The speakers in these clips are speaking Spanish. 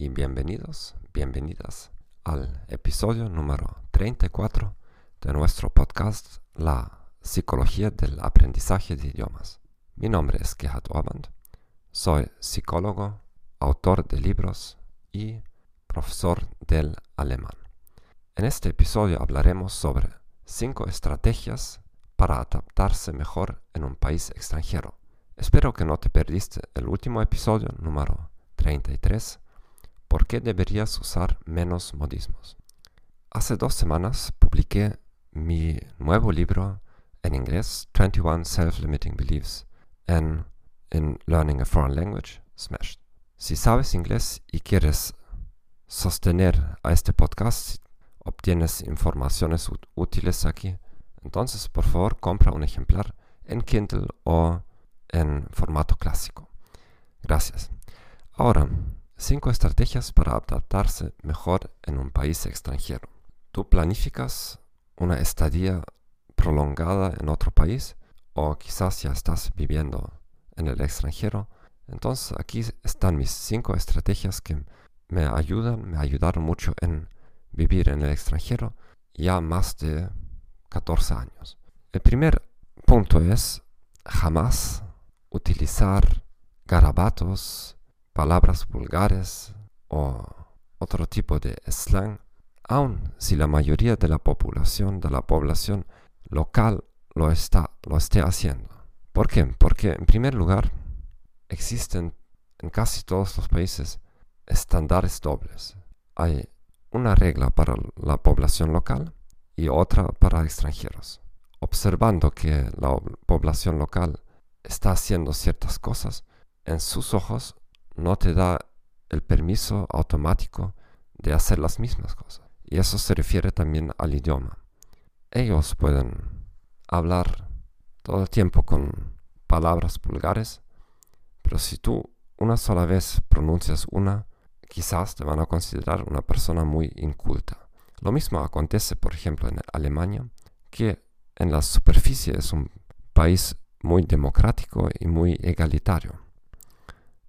Y bienvenidos, bienvenidas al episodio número 34 de nuestro podcast La Psicología del Aprendizaje de Idiomas. Mi nombre es Gerhard Orband, soy psicólogo, autor de libros y profesor del alemán. En este episodio hablaremos sobre 5 estrategias para adaptarse mejor en un país extranjero. Espero que no te perdiste el último episodio número 33, ¿Por qué deberías usar menos modismos? Hace dos semanas publiqué mi nuevo libro en inglés, 21 Self-Limiting Beliefs, en, en Learning a Foreign Language, Smashed. Si sabes inglés y quieres sostener a este podcast, obtienes informaciones útiles aquí, entonces por favor compra un ejemplar en Kindle o en formato clásico. Gracias. Ahora, 5 estrategias para adaptarse mejor en un país extranjero. ¿Tú planificas una estadía prolongada en otro país o quizás ya estás viviendo en el extranjero? Entonces aquí están mis 5 estrategias que me ayudan, me ayudaron mucho en vivir en el extranjero ya más de 14 años. El primer punto es jamás utilizar garabatos, palabras vulgares o otro tipo de slang, aun si la mayoría de la población de la población local lo está lo esté haciendo. ¿Por qué? Porque en primer lugar existen en casi todos los países estándares dobles. Hay una regla para la población local y otra para extranjeros. Observando que la población local está haciendo ciertas cosas, en sus ojos no te da el permiso automático de hacer las mismas cosas. Y eso se refiere también al idioma. Ellos pueden hablar todo el tiempo con palabras vulgares, pero si tú una sola vez pronuncias una, quizás te van a considerar una persona muy inculta. Lo mismo acontece, por ejemplo, en Alemania, que en la superficie es un país muy democrático y muy egalitario.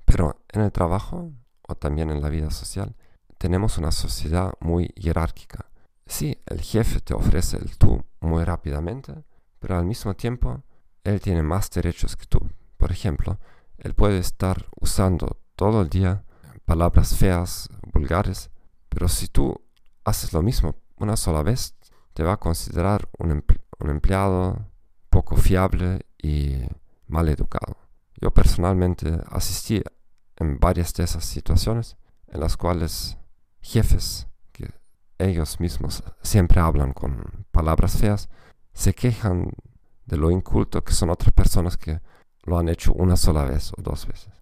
Pero en el trabajo o también en la vida social tenemos una sociedad muy jerárquica. Sí, el jefe te ofrece el tú muy rápidamente, pero al mismo tiempo él tiene más derechos que tú. Por ejemplo, él puede estar usando todo el día palabras feas, vulgares, pero si tú haces lo mismo una sola vez, te va a considerar un, un empleado poco fiable y mal educado. Yo personalmente asistí en varias de esas situaciones en las cuales jefes que ellos mismos siempre hablan con palabras feas se quejan de lo inculto que son otras personas que lo han hecho una sola vez o dos veces.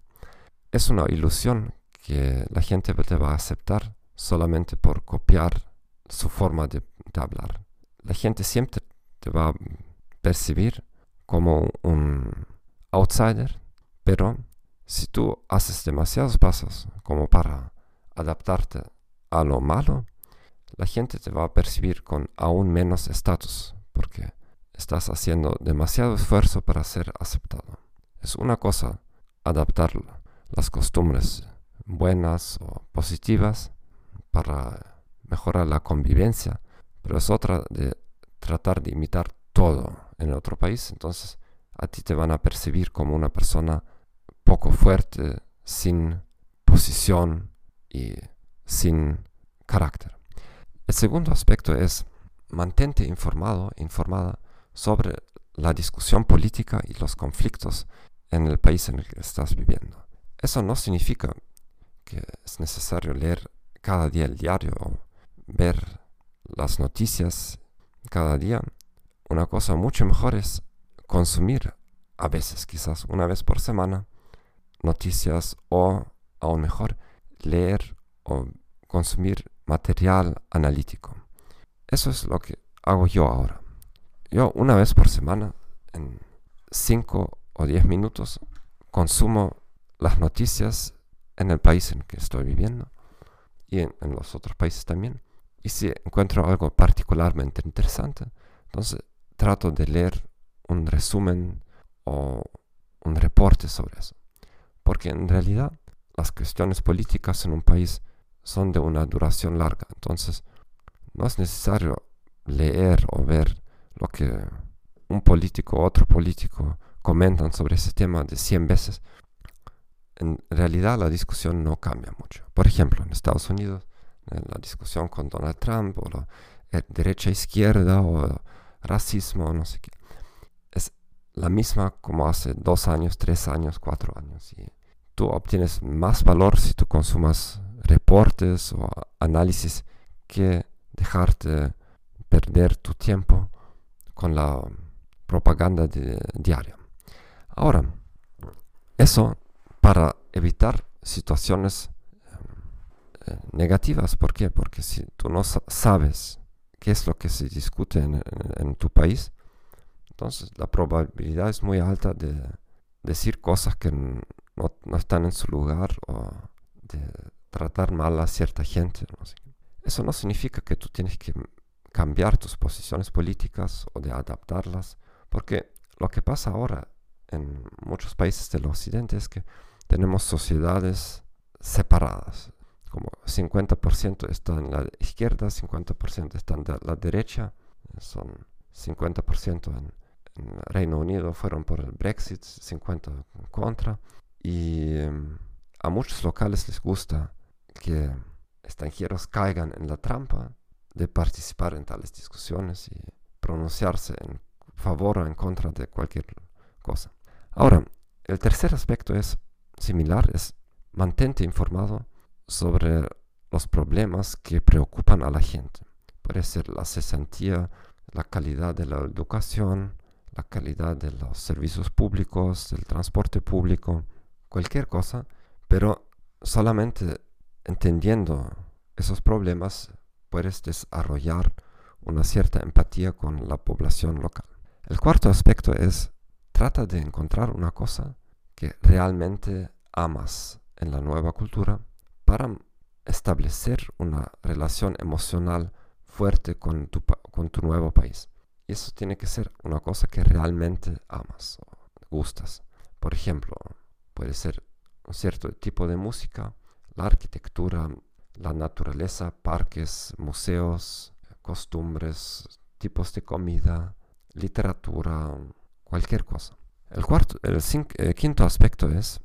Es una ilusión que la gente te va a aceptar solamente por copiar su forma de, hablar. La gente siempre te va a percibir como un outsider, pero si tú haces demasiados pasos como para adaptarte a lo malo, la gente te va a percibir con aún menos estatus, porque estás haciendo demasiado esfuerzo para ser aceptado. Es una cosa adaptar las costumbres buenas o positivas para mejorar la convivencia, pero es otra de tratar de imitar todo en otro país, entonces a ti te van a percibir como una persona poco fuerte, sin posición y sin carácter. El segundo aspecto es mantente informado, informada sobre la discusión política y los conflictos en el país en el que estás viviendo. Eso no significa que es necesario leer cada día el diario o ver las noticias cada día. Una cosa mucho mejor es consumir a veces, quizás una vez por semana, noticias o, aún mejor, leer o consumir material analítico. Eso es lo que hago yo ahora. Yo una vez por semana, en 5 o 10 minutos, consumo las noticias en el país en que estoy viviendo y en, en los otros países también. Y si encuentro algo particularmente interesante, entonces trato de leer un resumen o un reporte sobre eso porque en realidad las cuestiones políticas en un país son de una duración larga. Entonces, no es necesario leer o ver lo que un político o otro político comentan sobre ese tema de 100 veces. En realidad la discusión no cambia mucho. Por ejemplo, en Estados Unidos, en la discusión con Donald Trump o la eh, derecha-izquierda o racismo, no sé qué, es la misma como hace dos años, tres años, cuatro años. Tú obtienes más valor si tú consumas reportes o análisis que dejarte perder tu tiempo con la propaganda diaria. Ahora, eso para evitar situaciones eh, negativas. ¿Por qué? Porque si tú no sabes qué es lo que se discute en, tu país, entonces la probabilidad es muy alta de decir cosas que no, están en su lugar o de tratar mal a cierta gente. Eso no significa que tú tienes que cambiar tus posiciones políticas o de adaptarlas, porque lo que pasa ahora en muchos países del occidente es que tenemos sociedades separadas, como 50% están en la izquierda, 50% están de la derecha, son 50% en, en Reino Unido fueron por el Brexit, 50% en contra, y em, a muchos locales les gusta que extranjeros caigan en la trampa de participar en tales discusiones y pronunciarse en favor o en contra de cualquier cosa. Ahora, el tercer aspecto es similar, es mantente informado sobre los problemas que preocupan a la gente. Puede ser la cesantía, la calidad de la educación, la calidad de los servicios públicos, del transporte público, cualquier cosa, pero solamente entendiendo esos problemas puedes desarrollar una cierta empatía con la población local. El cuarto aspecto es trata de encontrar una cosa que realmente amas en la nueva cultura para establecer una relación emocional fuerte con tu, con tu nuevo país. Y eso tiene que ser una cosa que realmente amas o gustas. Por ejemplo, puede ser un cierto tipo de música, la arquitectura, la naturaleza, parques, museos, costumbres, tipos de comida, literatura, cualquier cosa. El, cuarto, el, el quinto aspecto es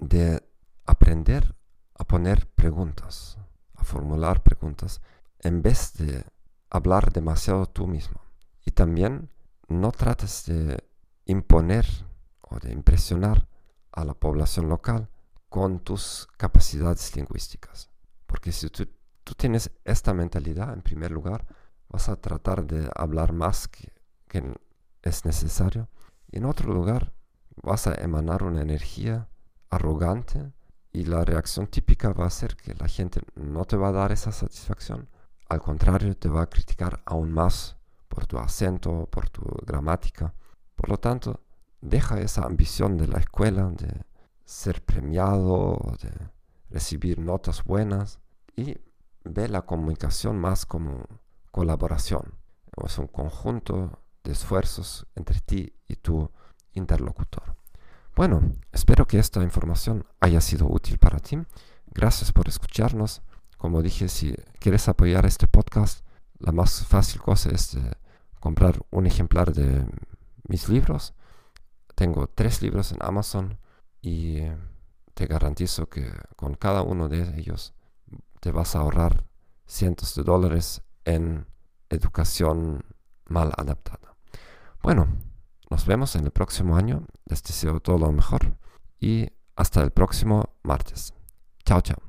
de aprender a poner preguntas, a formular preguntas, en vez de hablar demasiado tú mismo. Y también no trates de imponer o de impresionar a la población local con tus capacidades lingüísticas. Porque si tú, tienes esta mentalidad, en primer lugar, vas a tratar de hablar más que, que es necesario. Y en otro lugar, vas a emanar una energía arrogante y la reacción típica va a ser que la gente no te va a dar esa satisfacción. Al contrario, te va a criticar aún más por tu acento, por tu gramática. Por lo tanto, deja esa ambición de la escuela de ser premiado, de recibir notas buenas y ve la comunicación más como colaboración. Es un conjunto de esfuerzos entre ti y tu interlocutor. Bueno, espero que esta información haya sido útil para ti. Gracias por escucharnos. Como dije, si quieres apoyar este podcast, la más fácil cosa es comprar un ejemplar de mis libros. Tengo tres libros en Amazon y te garantizo que con cada uno de ellos te vas a ahorrar cientos de dólares en educación mal adaptada. Bueno, nos vemos en el próximo año. Les deseo todo lo mejor y hasta el próximo martes. Chao, chao.